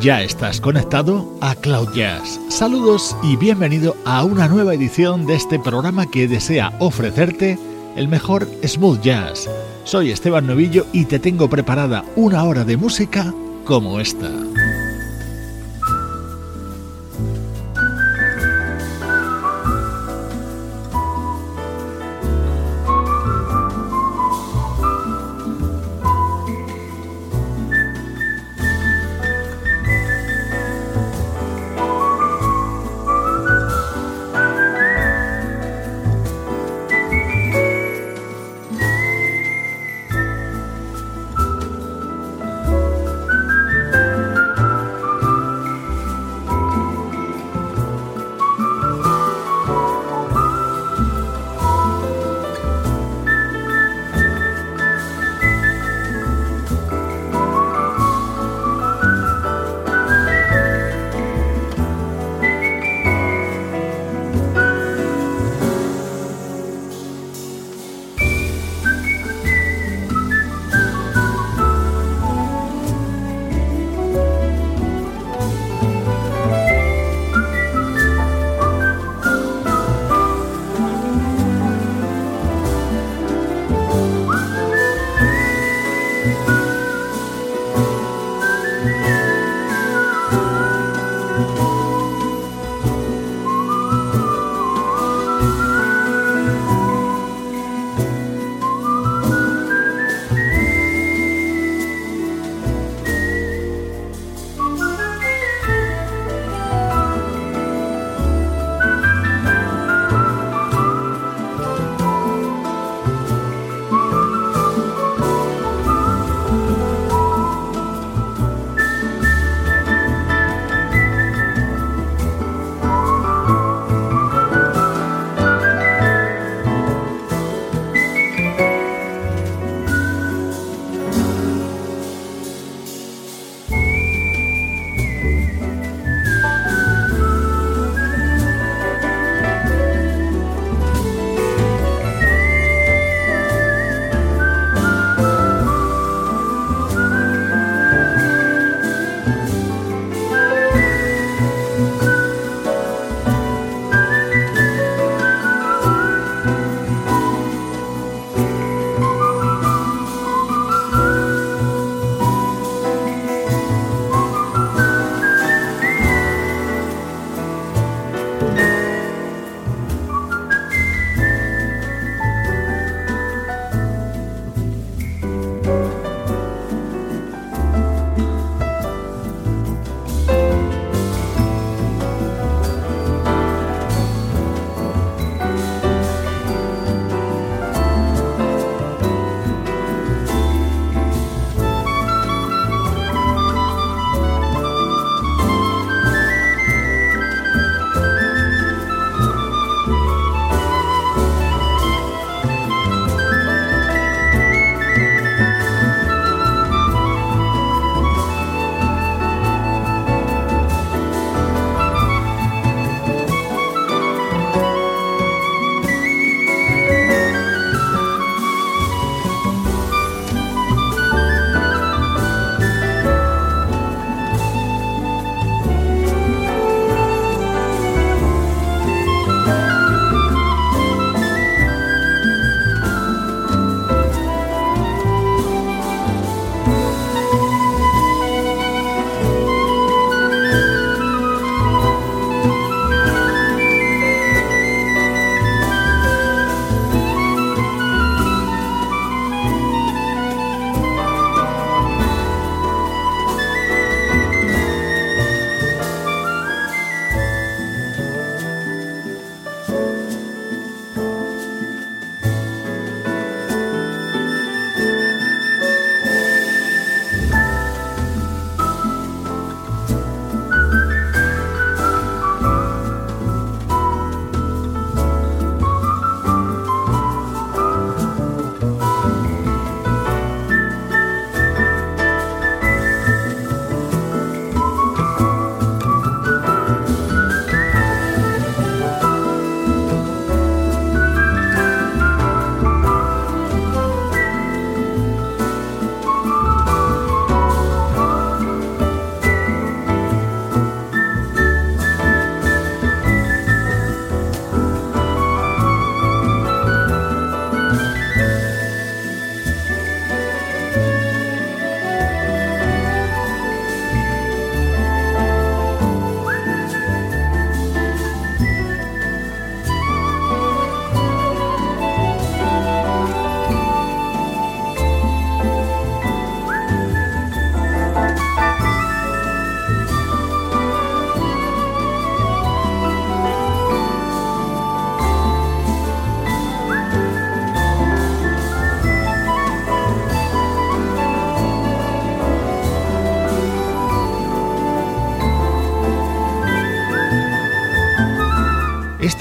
Ya estás conectado a Cloud Jazz. Saludos y bienvenido a una nueva edición de este programa que desea ofrecerte el mejor smooth jazz. Soy Esteban Novillo y te tengo preparada una hora de música como esta.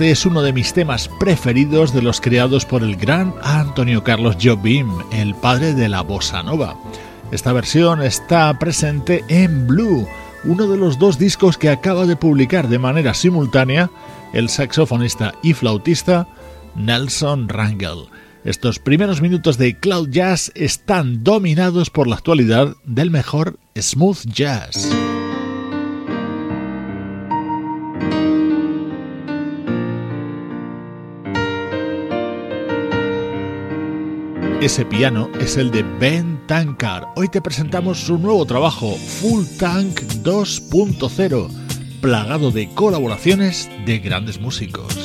Este es uno de mis temas preferidos de los creados por el gran Antonio Carlos Jobim, el padre de la bossa nova. Esta versión está presente en Blue, uno de los dos discos que acaba de publicar de manera simultánea el saxofonista y flautista Nelson Rangel. Estos primeros minutos de Cloud Jazz están dominados por la actualidad del mejor smooth jazz. Ese piano es el de Ben Tankard. Hoy te presentamos su nuevo trabajo, Full Tank 2.0, plagado de colaboraciones de grandes músicos.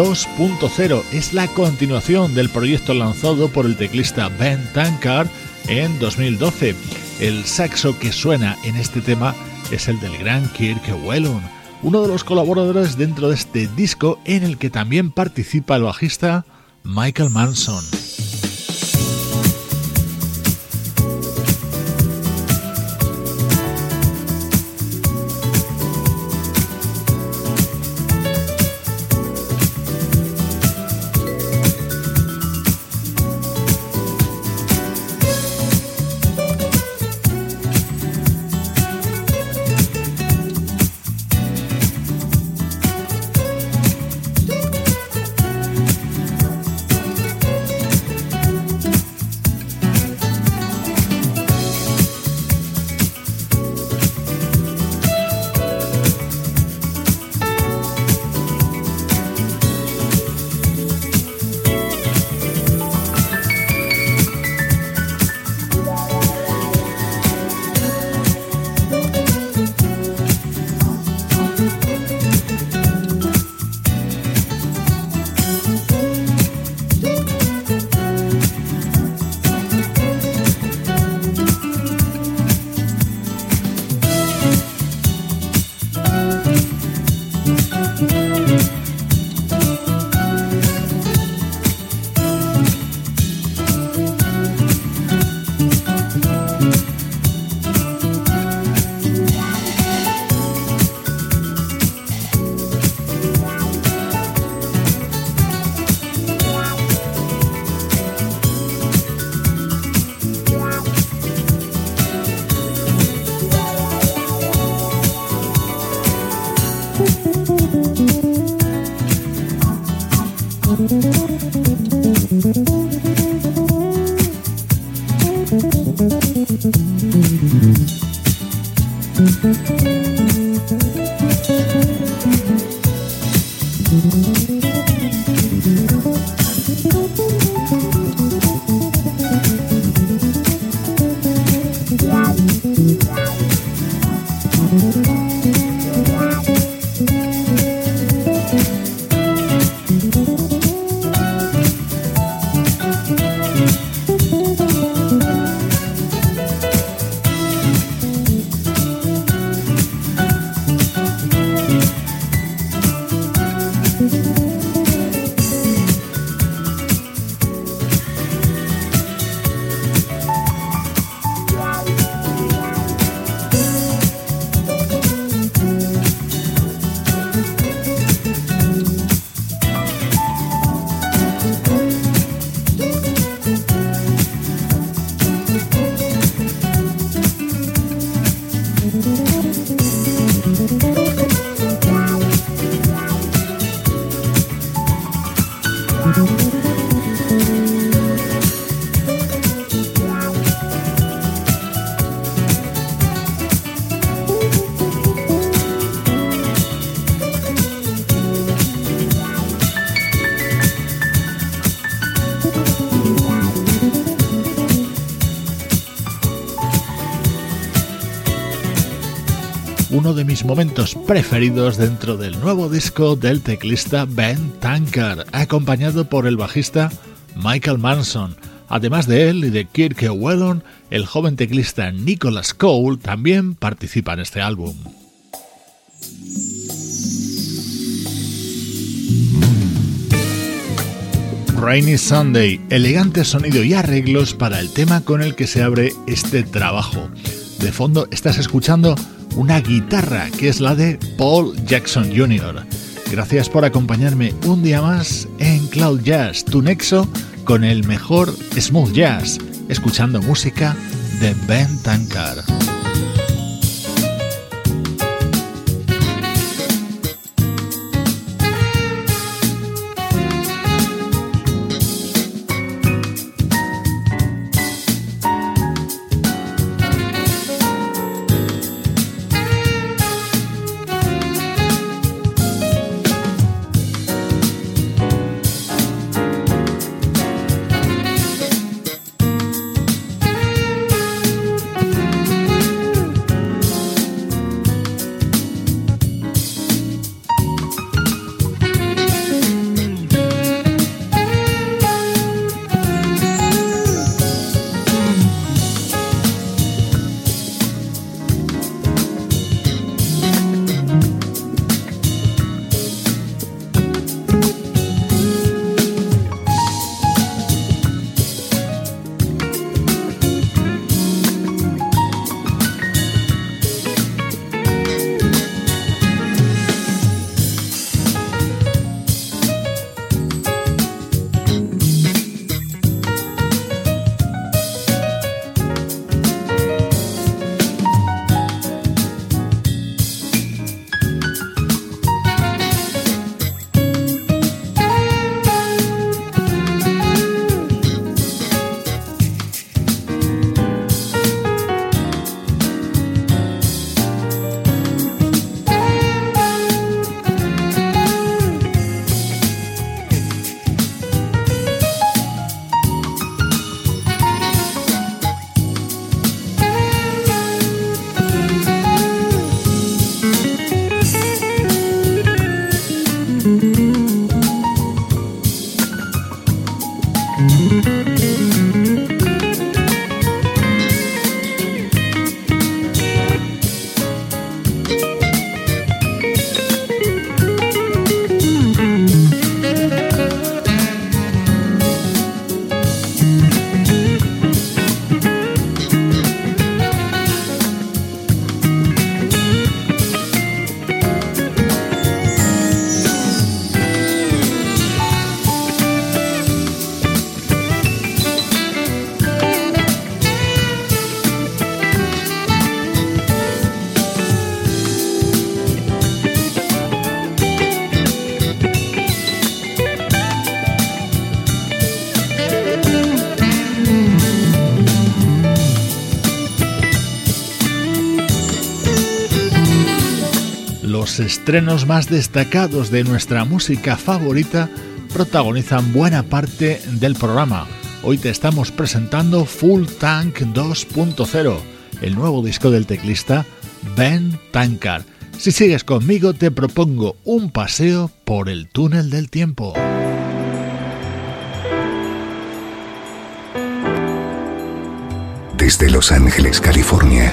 2.0 es la continuación del proyecto lanzado por el teclista Ben Tankard en 2012. El saxo que suena en este tema es el del gran Kirk Whelan, uno de los colaboradores dentro de este disco en el que también participa el bajista Michael Manson. mis momentos preferidos dentro del nuevo disco del teclista Ben Tankard, acompañado por el bajista Michael Manson. Además de él y de Kirk Whelan, el joven teclista Nicholas Cole también participa en este álbum. Rainy Sunday, elegante sonido y arreglos para el tema con el que se abre este trabajo. De fondo estás escuchando una guitarra que es la de Paul Jackson Jr. Gracias por acompañarme un día más en Cloud Jazz, tu nexo con el mejor smooth jazz, escuchando música de Ben Tankard. Estrenos más destacados de nuestra música favorita protagonizan buena parte del programa. Hoy te estamos presentando Full Tank 2.0, el nuevo disco del teclista Ben Tankard. Si sigues conmigo te propongo un paseo por el túnel del tiempo. Desde Los Ángeles, California.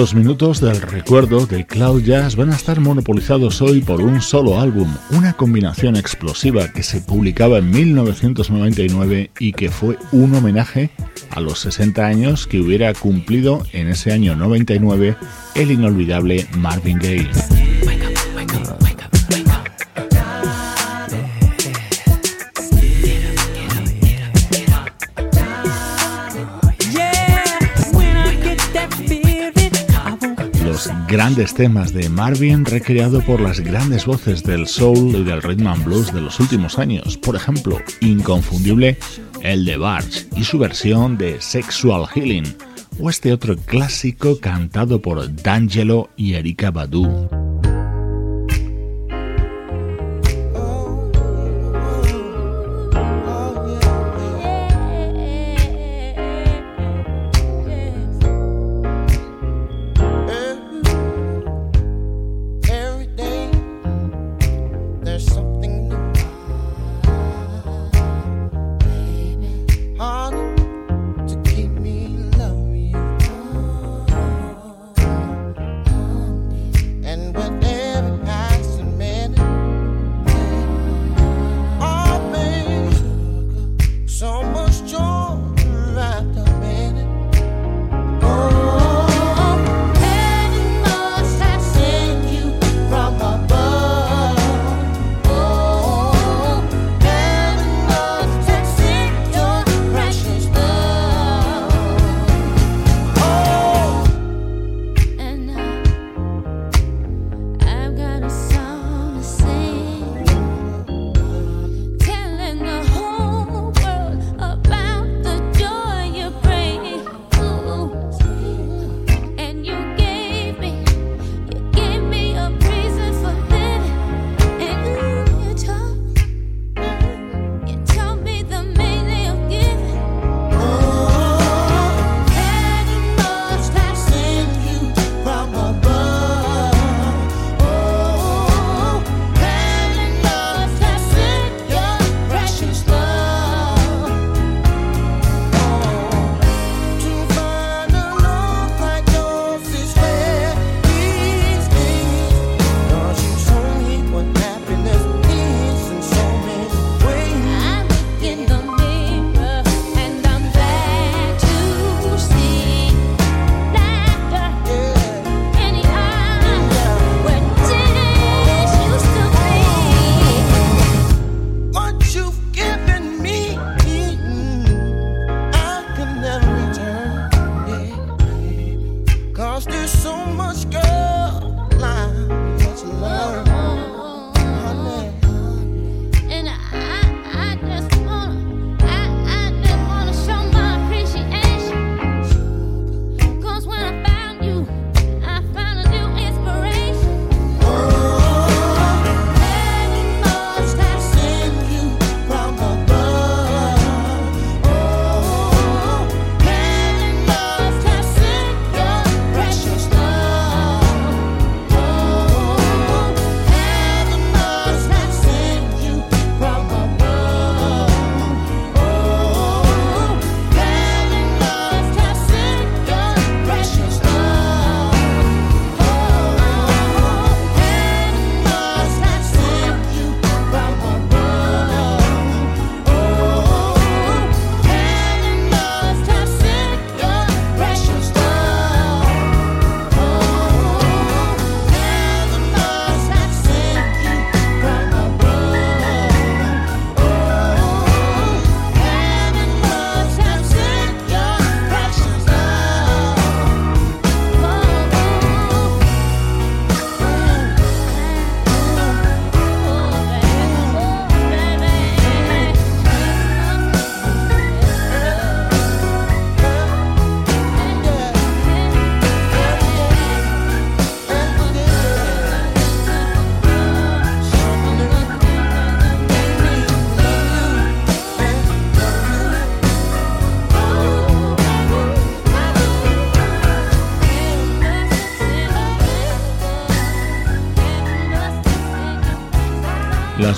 Estos minutos del recuerdo de Cloud Jazz van a estar monopolizados hoy por un solo álbum, una combinación explosiva que se publicaba en 1999 y que fue un homenaje a los 60 años que hubiera cumplido en ese año 99 el inolvidable Marvin Gaye. Grandes temas de Marvin recreado por las grandes voces del soul y del rhythm and blues de los últimos años. Por ejemplo, inconfundible el de Barge y su versión de Sexual Healing, o este otro clásico cantado por D'Angelo y Erika Badu.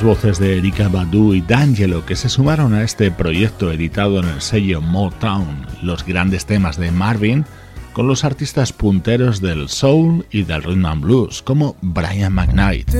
Voces de Erika Badu y D'Angelo que se sumaron a este proyecto editado en el sello Motown. Los grandes temas de Marvin con los artistas punteros del soul y del rhythm and blues como Brian McKnight.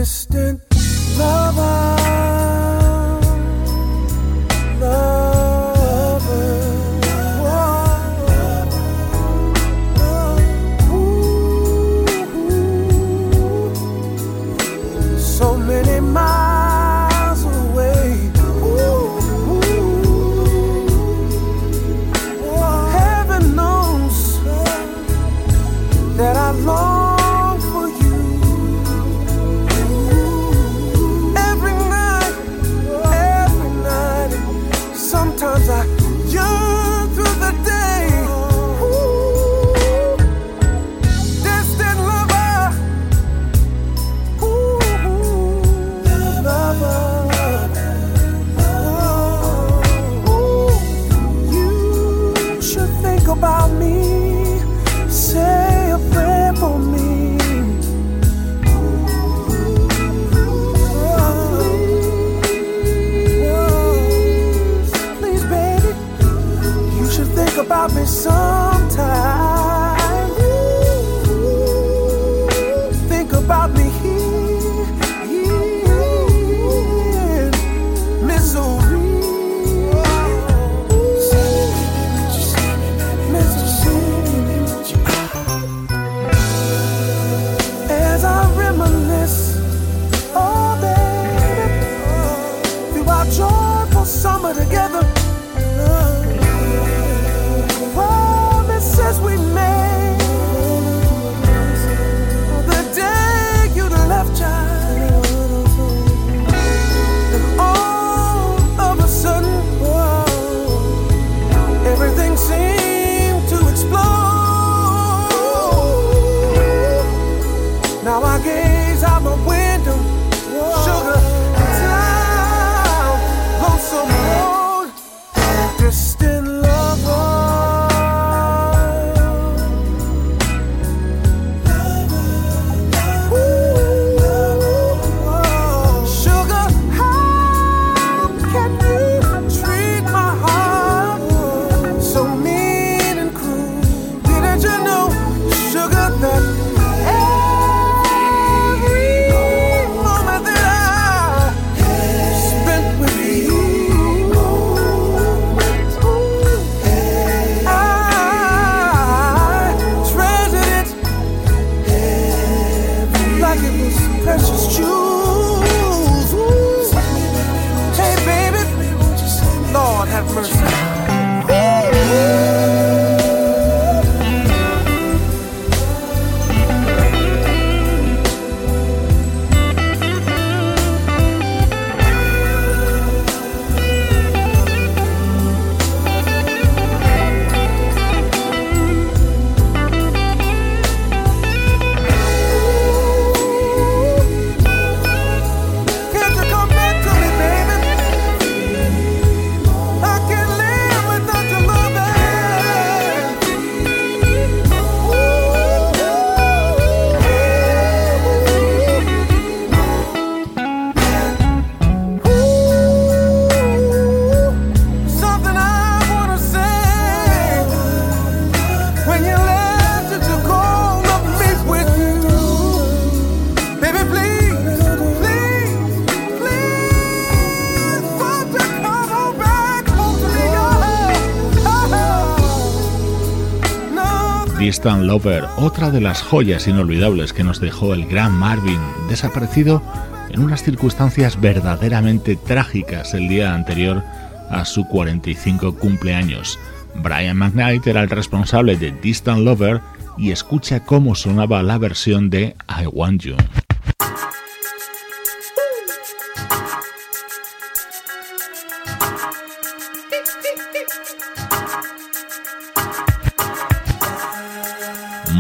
Distant Lover, otra de las joyas inolvidables que nos dejó el gran Marvin, desaparecido en unas circunstancias verdaderamente trágicas el día anterior a su 45 cumpleaños. Brian McKnight era el responsable de Distant Lover y escucha cómo sonaba la versión de I Want You.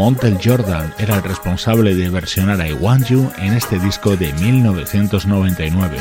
Montel Jordan era el responsable de versionar I Want en este disco de 1999.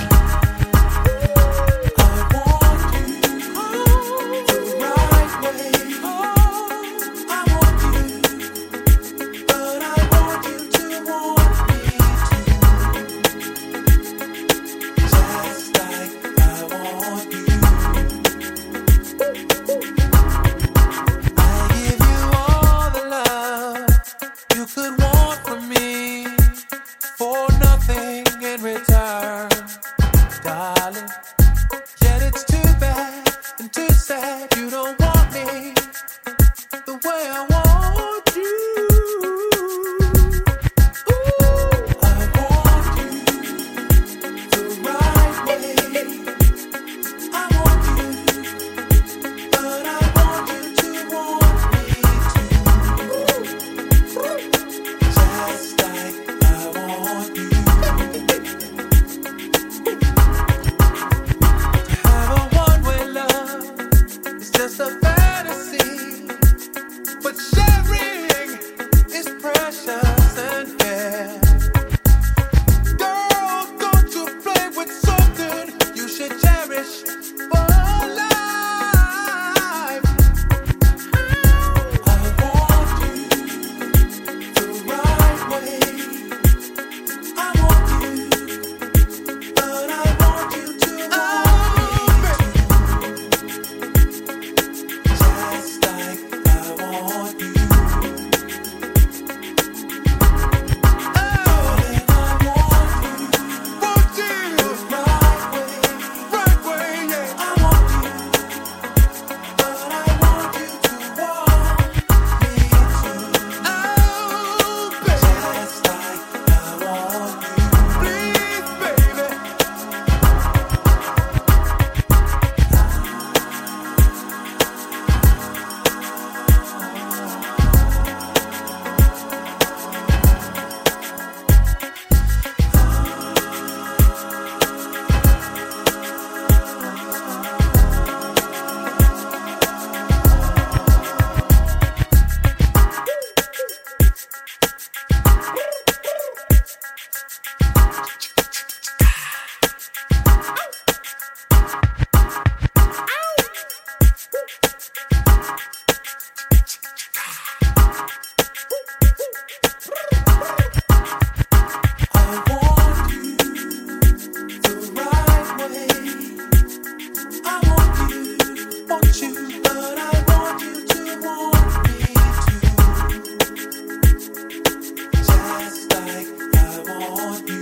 Estamos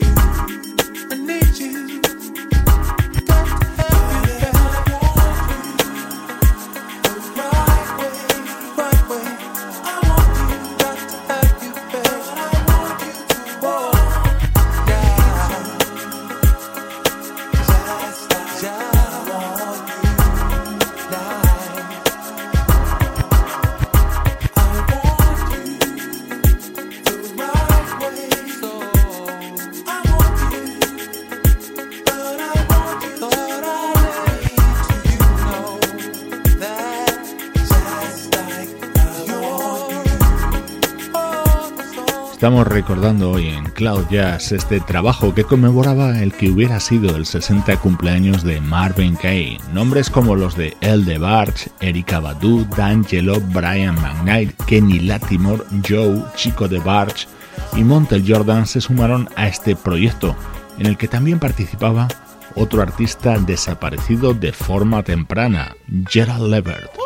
recordando hoy en Cloud Jazz este trabajo que conmemoraba el que hubiera sido el 60 cumpleaños de Marvin Gaye. Nombres como los de El de Barge, Erika Badu, D'Angelo, Brian McKnight, Kenny Latimore, Joe, Chico de Barge y Montel Jordan se sumaron a este proyecto, en el que también participaba otro artista desaparecido de forma temprana, Gerald Levert.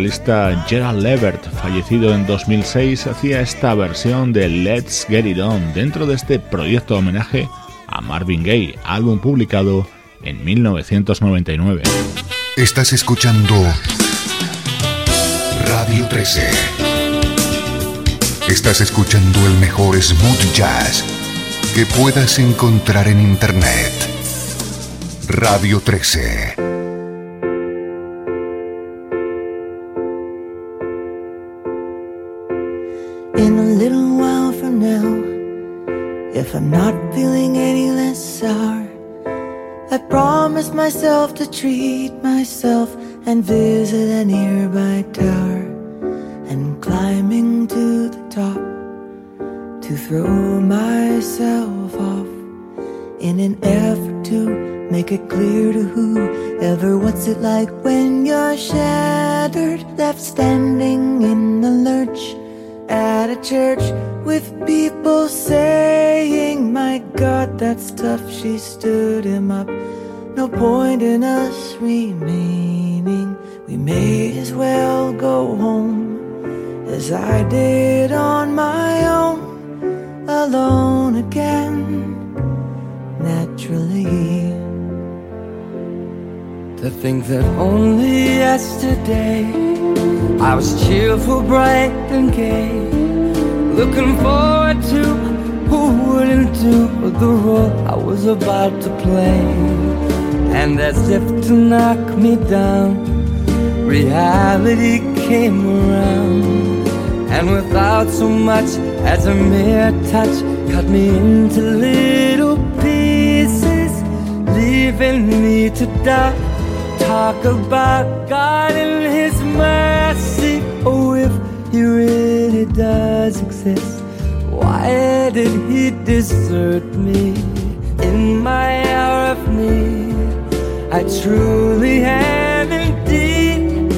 Vocalista Gerald Levert, fallecido en 2006, hacía esta versión de Let's Get It On dentro de este proyecto homenaje a Marvin Gaye, álbum publicado en 1999. Estás escuchando Radio 13. Estás escuchando el mejor smooth jazz que puedas encontrar en Internet. Radio 13. I'm not feeling any less sour, I promised myself to treat myself and visit a nearby tower. And climbing to the top to throw myself off in an effort to make it clear to whoever what's it like when you're shattered, left standing in the lurch at a church with people saying, My God, that's tough. She stood him up. No point in us remaining. We may as well go home as I did on my own, alone again, naturally. To think that only yesterday I was cheerful, bright, and gay, looking forward to who wouldn't do the role I was about to play. And as if to knock me down, reality came around, and without so much as a mere touch, cut me into little pieces, leaving me to die talk about God and His mercy. Oh, if He really does exist, why did He desert me in my hour of need? I truly am indeed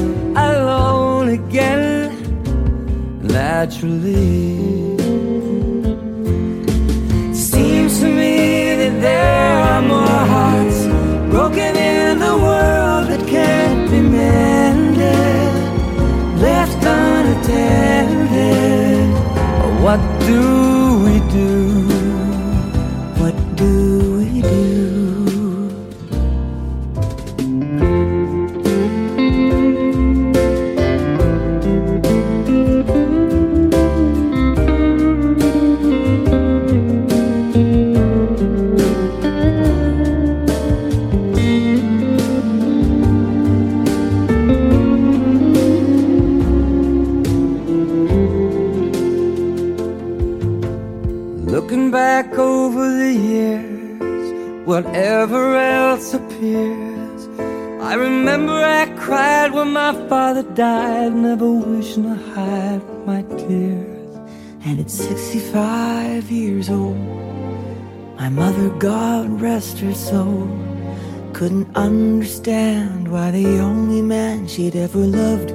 alone again, naturally. Do? My father died, never wishing to hide my tears. And at 65 years old, my mother, God rest her soul, couldn't understand why the only man she'd ever loved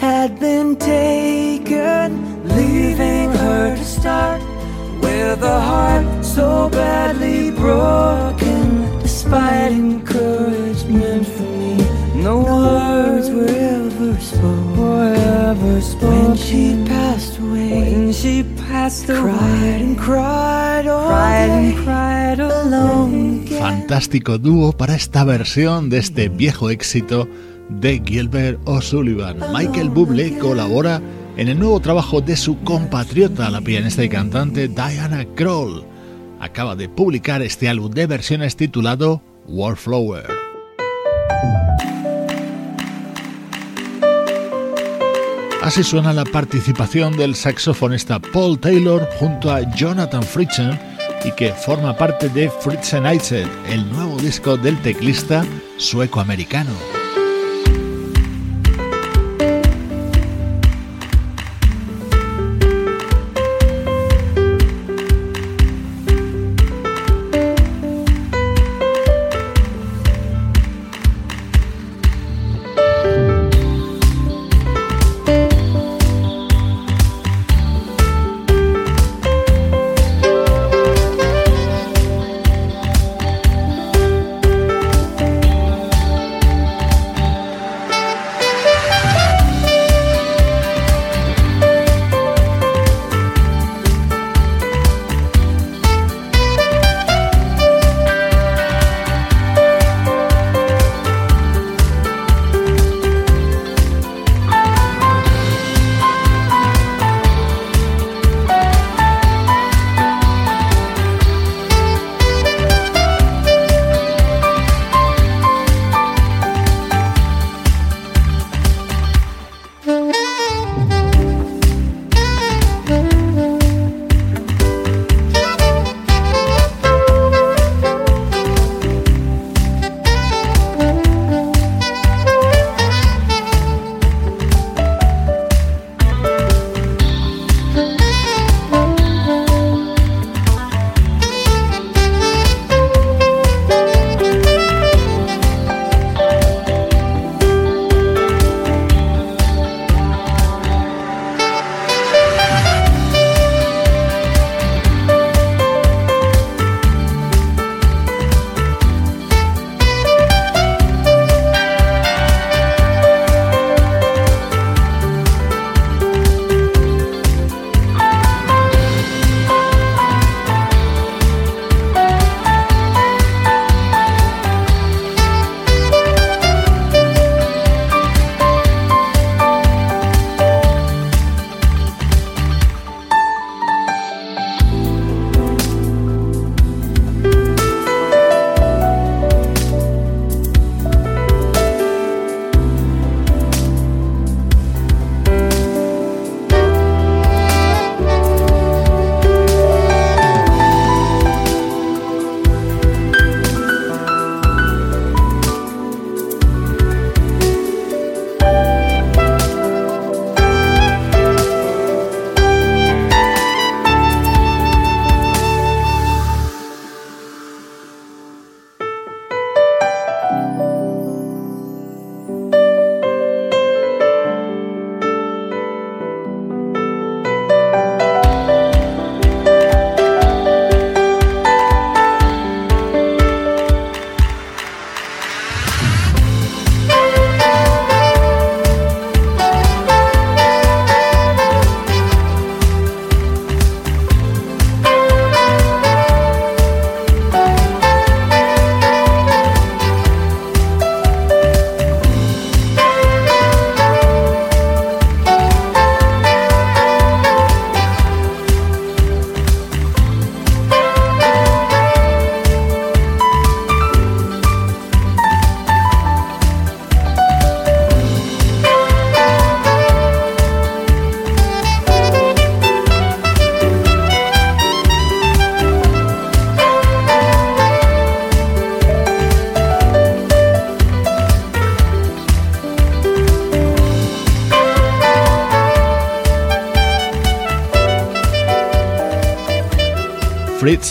had been taken, leaving her to start with a heart so badly broken, despite encouragement from me. No words were ever spoken, were ever spoken. When she passed away, when she passed away, cried and cried, all cried and cried alone. Fantástico dúo para esta versión de este viejo éxito de Gilbert O'Sullivan. Michael Bublé colabora en el nuevo trabajo de su compatriota, la pianista y cantante Diana Kroll. Acaba de publicar este álbum de versiones titulado Wallflower. Así suena la participación del saxofonista Paul Taylor junto a Jonathan Fritzen y que forma parte de Fritzenized, el nuevo disco del teclista sueco-americano.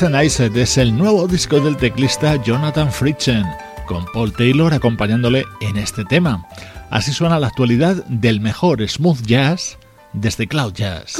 Es el nuevo disco del teclista Jonathan Fritzen, con Paul Taylor acompañándole en este tema. Así suena la actualidad del mejor smooth jazz desde Cloud Jazz.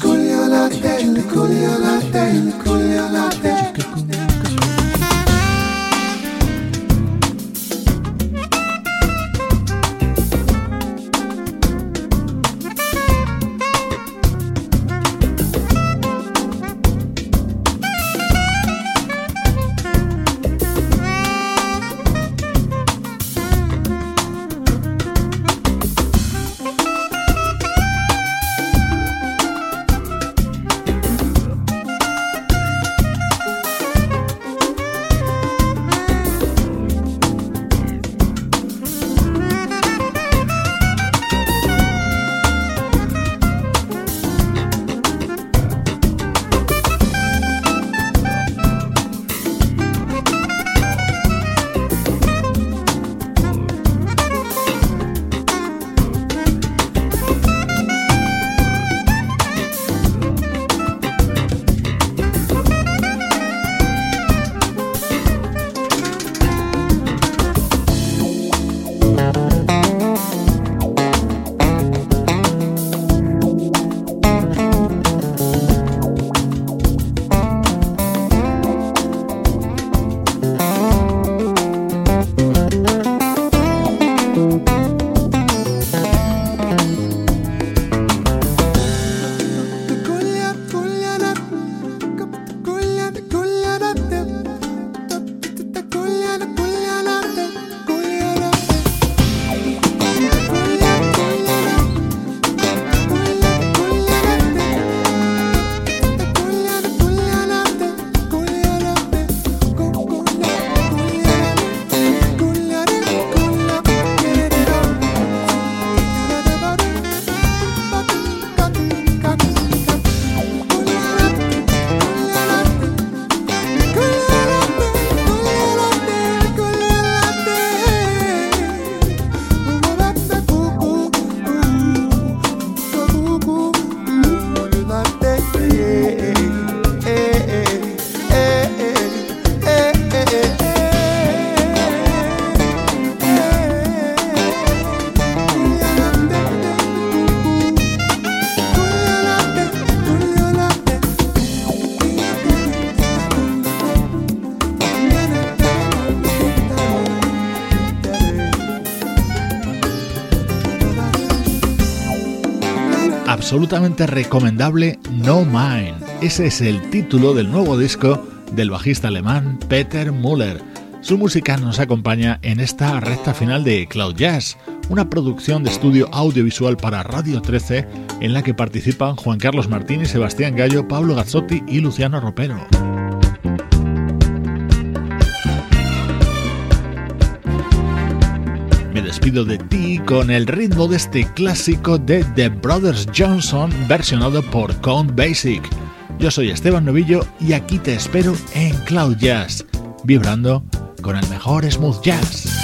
Coolio latte, coolio latte, coolio latte. Absolutamente recomendable No Mine. Ese es el título del nuevo disco del bajista alemán Peter Müller. Su música nos acompaña en esta recta final de Cloud Jazz, una producción de estudio audiovisual para Radio 13 en la que participan Juan Carlos Martín y Sebastián Gallo, Pablo Gazzotti y Luciano Ropero. Me despido de ti con el ritmo de este clásico de The Brothers Johnson versionado por Count Basic. Yo soy Esteban Novillo y aquí te espero en Cloud Jazz, vibrando con el mejor smooth jazz.